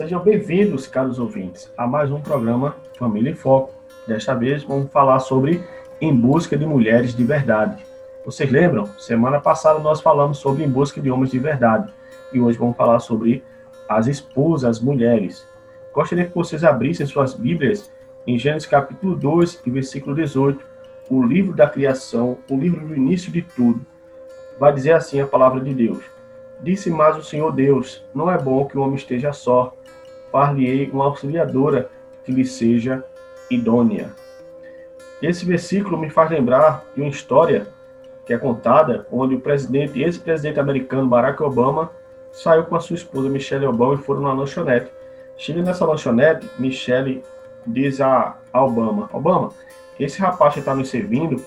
Sejam bem-vindos, caros ouvintes, a mais um programa Família em Foco. Desta vez vamos falar sobre Em Busca de Mulheres de Verdade. Vocês lembram? Semana passada nós falamos sobre Em Busca de Homens de Verdade e hoje vamos falar sobre as esposas, as mulheres. Gostaria que vocês abrissem suas Bíblias em Gênesis capítulo 2 e versículo 18, o livro da criação, o livro do início de tudo. Vai dizer assim a palavra de Deus. Disse mais o Senhor Deus: Não é bom que o homem esteja só far-lhe-ei uma auxiliadora que lhe seja idônea. Esse versículo me faz lembrar de uma história que é contada, onde o presidente, ex-presidente americano Barack Obama saiu com a sua esposa Michelle Obama e foram na lanchonete. Chega nessa lanchonete, Michelle diz a Obama: Obama, esse rapaz que está me servindo,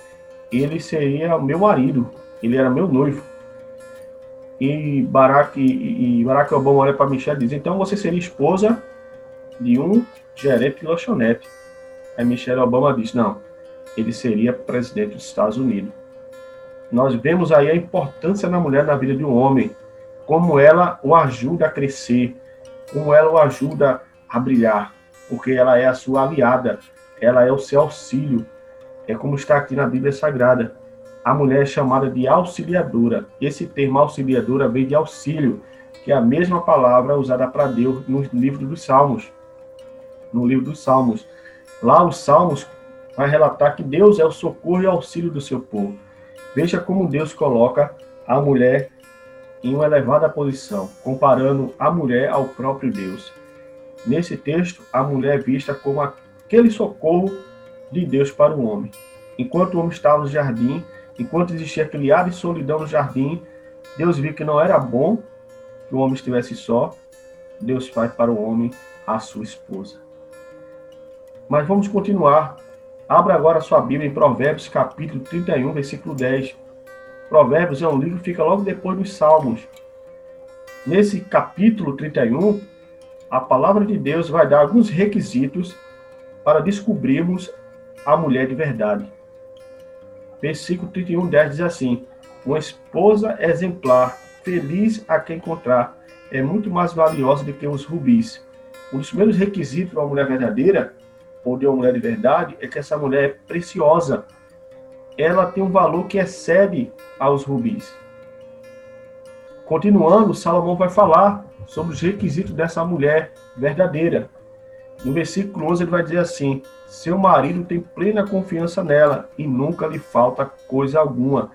ele seria meu marido, ele era meu noivo. E Barack, e, Barack Obama olha para Michelle e diz: Então você seria esposa de um gerente de lanchonete. Aí Michelle Obama diz: Não, ele seria presidente dos Estados Unidos. Nós vemos aí a importância da mulher na vida de um homem, como ela o ajuda a crescer, como ela o ajuda a brilhar, porque ela é a sua aliada, ela é o seu auxílio. É como está aqui na Bíblia Sagrada a mulher é chamada de auxiliadora. Esse termo auxiliadora vem de auxílio, que é a mesma palavra usada para Deus no livro dos Salmos. No livro dos Salmos. Lá os Salmos vai relatar que Deus é o socorro e auxílio do seu povo. Veja como Deus coloca a mulher em uma elevada posição, comparando a mulher ao próprio Deus. Nesse texto, a mulher é vista como aquele socorro de Deus para o homem. Enquanto o homem estava no jardim, Enquanto existia aquele ar de solidão no jardim, Deus viu que não era bom que o homem estivesse só. Deus faz para o homem a sua esposa. Mas vamos continuar. Abra agora a sua Bíblia em Provérbios, capítulo 31, versículo 10. Provérbios é um livro que fica logo depois dos Salmos. Nesse capítulo 31, a palavra de Deus vai dar alguns requisitos para descobrirmos a mulher de verdade. Versículo 31, 10 diz assim: Uma esposa exemplar, feliz a quem encontrar, é muito mais valiosa do que os rubis. Um dos primeiros requisitos de uma mulher verdadeira, ou de uma mulher de verdade, é que essa mulher é preciosa. Ela tem um valor que excede aos rubis. Continuando, Salomão vai falar sobre os requisitos dessa mulher verdadeira. No versículo 11 ele vai dizer assim: seu marido tem plena confiança nela e nunca lhe falta coisa alguma.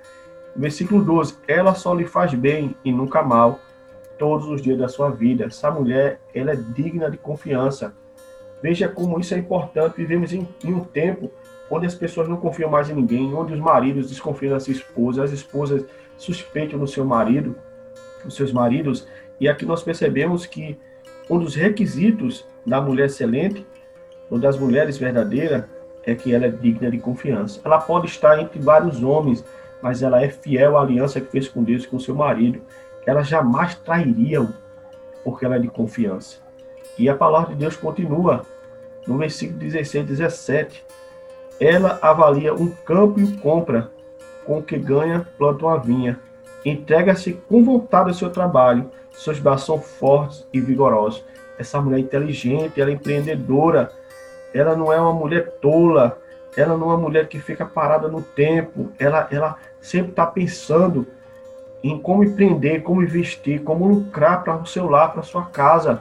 Versículo 12: Ela só lhe faz bem e nunca mal todos os dias da sua vida. Essa mulher, ela é digna de confiança. Veja como isso é importante. Vivemos em, em um tempo onde as pessoas não confiam mais em ninguém, onde os maridos desconfiam das esposas, as esposas suspeitam do seu marido, dos seus maridos. E aqui nós percebemos que um dos requisitos da mulher excelente ou das mulheres verdadeiras é que ela é digna de confiança. Ela pode estar entre vários homens, mas ela é fiel à aliança que fez com Deus com seu marido. Ela jamais trairia porque ela é de confiança. E a palavra de Deus continua no versículo 16 17. Ela avalia um campo e compra, com o que ganha, planta uma vinha. Entrega-se com vontade ao seu trabalho, seus braços são fortes e vigorosos. Essa mulher é inteligente, ela é empreendedora, ela não é uma mulher tola, ela não é uma mulher que fica parada no tempo, ela, ela sempre está pensando em como empreender, como investir, como lucrar para o seu lar, para sua casa.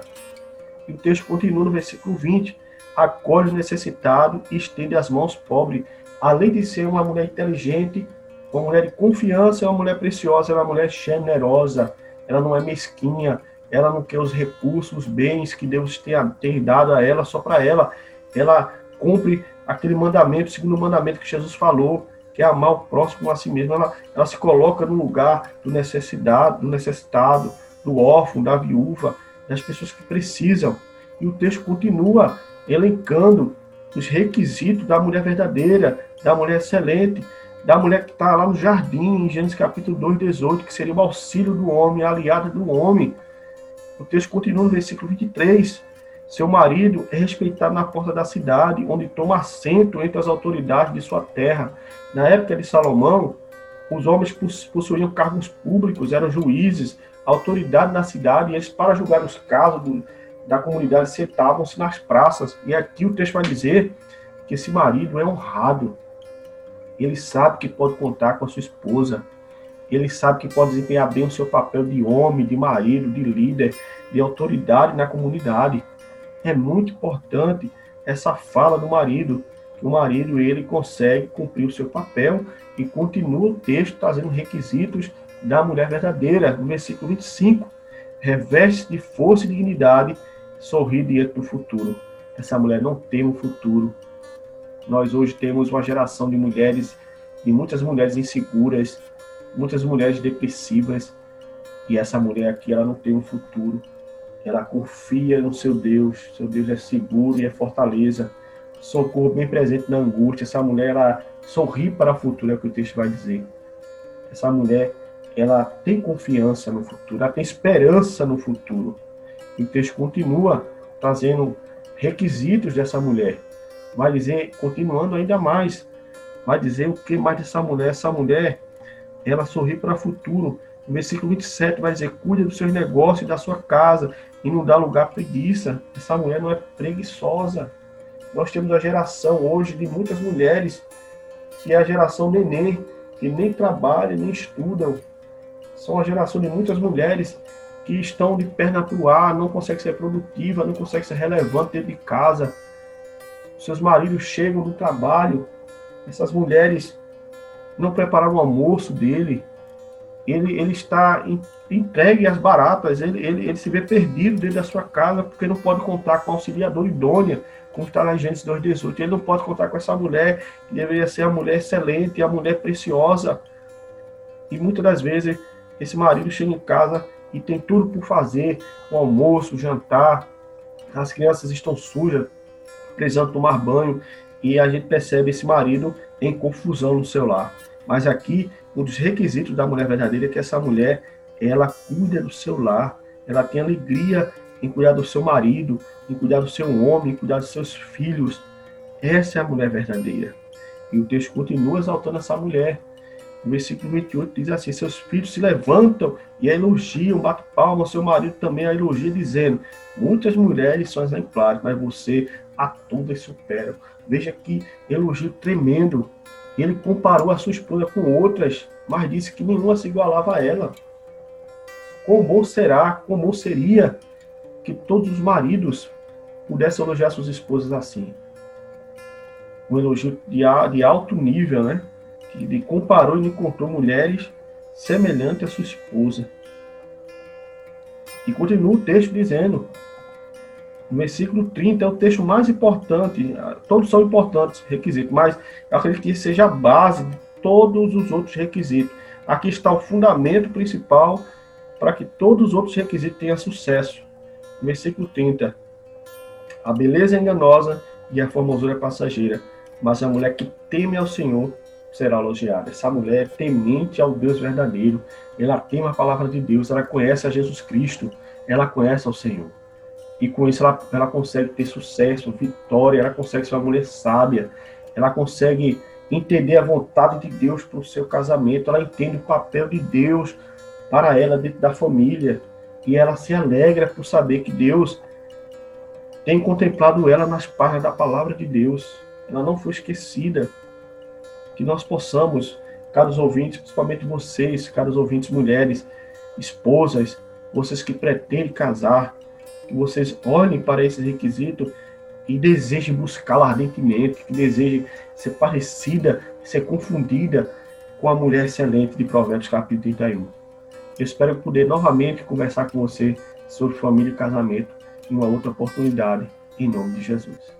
E o texto continua no versículo 20: acolhe o necessitado e estende as mãos pobre. Além de ser uma mulher inteligente, uma mulher de confiança, é uma mulher preciosa, é uma mulher generosa, ela não é mesquinha, ela não quer os recursos, os bens que Deus tenha, ter dado a ela só para ela ela cumpre aquele mandamento, segundo o mandamento que Jesus falou, que é amar o próximo a si mesmo. Ela, ela se coloca no lugar do necessidade, do necessitado, do órfão, da viúva, das pessoas que precisam. E o texto continua elencando os requisitos da mulher verdadeira, da mulher excelente, da mulher que está lá no jardim, em Gênesis capítulo 2, 18, que seria o auxílio do homem, a aliada do homem. O texto continua no versículo 23. Seu marido é respeitado na porta da cidade, onde toma assento entre as autoridades de sua terra. Na época de Salomão, os homens possuíam cargos públicos, eram juízes, autoridade na cidade, e eles, para julgar os casos do, da comunidade, sentavam-se nas praças. E aqui o texto vai dizer que esse marido é honrado. Ele sabe que pode contar com a sua esposa. Ele sabe que pode desempenhar bem o seu papel de homem, de marido, de líder, de autoridade na comunidade. É muito importante essa fala do marido, que o marido ele consegue cumprir o seu papel e continua o texto trazendo requisitos da mulher verdadeira, no versículo 25. Reveste de força e dignidade, sorri diante do futuro. Essa mulher não tem um futuro. Nós hoje temos uma geração de mulheres, de muitas mulheres inseguras, muitas mulheres depressivas, e essa mulher aqui ela não tem um futuro. Ela confia no seu Deus, seu Deus é seguro e é fortaleza. Socorro bem presente na angústia. Essa mulher ela sorri para o futuro, é o que o texto vai dizer. Essa mulher ela tem confiança no futuro, ela tem esperança no futuro. E o texto continua trazendo requisitos dessa mulher. Vai dizer, continuando ainda mais, vai dizer o que mais dessa mulher? Essa mulher, ela sorri para o futuro. No versículo 27 vai dizer: cuide dos seus negócios e da sua casa e não dá lugar à preguiça. Essa mulher não é preguiçosa. Nós temos a geração hoje de muitas mulheres que é a geração neném, que nem trabalham, nem estudam. São a geração de muitas mulheres que estão de perna para ar, não conseguem ser produtiva, não conseguem ser relevante dentro de casa. Seus maridos chegam do trabalho, essas mulheres não prepararam o almoço dele, ele, ele está entregue às baratas, ele, ele, ele se vê perdido dentro da sua casa porque não pode contar com auxiliador idônea, como está em Gênesis 2,18. Ele não pode contar com essa mulher, que deveria ser a mulher excelente, a mulher preciosa. E muitas das vezes esse marido chega em casa e tem tudo por fazer, o almoço, o jantar, as crianças estão sujas, precisando tomar banho, e a gente percebe esse marido em confusão no seu lar. Mas aqui, um dos requisitos da mulher verdadeira é que essa mulher, ela cuida do seu lar, ela tem alegria em cuidar do seu marido, em cuidar do seu homem, em cuidar dos seus filhos. Essa é a mulher verdadeira. E o texto continua exaltando essa mulher. O versículo 28 diz assim: Seus filhos se levantam e a elogiam, batem palma, seu marido também a elogia, dizendo: Muitas mulheres são exemplares, mas você a todas supera. Veja que elogio tremendo ele comparou a sua esposa com outras, mas disse que nenhuma se igualava a ela. Como será, como seria que todos os maridos pudessem elogiar suas esposas assim. Um elogio de, de alto nível, né? Ele comparou e encontrou mulheres semelhantes à sua esposa. E continua o texto dizendo: o versículo 30 é o texto mais importante, todos são importantes requisitos, mas eu acredito que seja a base de todos os outros requisitos. Aqui está o fundamento principal para que todos os outros requisitos tenham sucesso. Versículo 30. A beleza é enganosa e a formosura é passageira, mas a mulher que teme ao Senhor será elogiada. Essa mulher é temente ao Deus verdadeiro, ela teme a palavra de Deus, ela conhece a Jesus Cristo, ela conhece ao Senhor. E com isso ela, ela consegue ter sucesso, vitória, ela consegue ser uma mulher sábia, ela consegue entender a vontade de Deus para o seu casamento, ela entende o papel de Deus para ela dentro da família. E ela se alegra por saber que Deus tem contemplado ela nas páginas da palavra de Deus. Ela não foi esquecida. Que nós possamos, caros ouvintes, principalmente vocês, caros ouvintes mulheres, esposas, vocês que pretendem casar, que vocês olhem para esses requisitos e desejem buscá-la ardentemente, que desejem ser parecida, ser confundida com a mulher excelente de Provérbios capítulo 31. Eu espero poder novamente conversar com você sobre família e casamento em uma outra oportunidade, em nome de Jesus.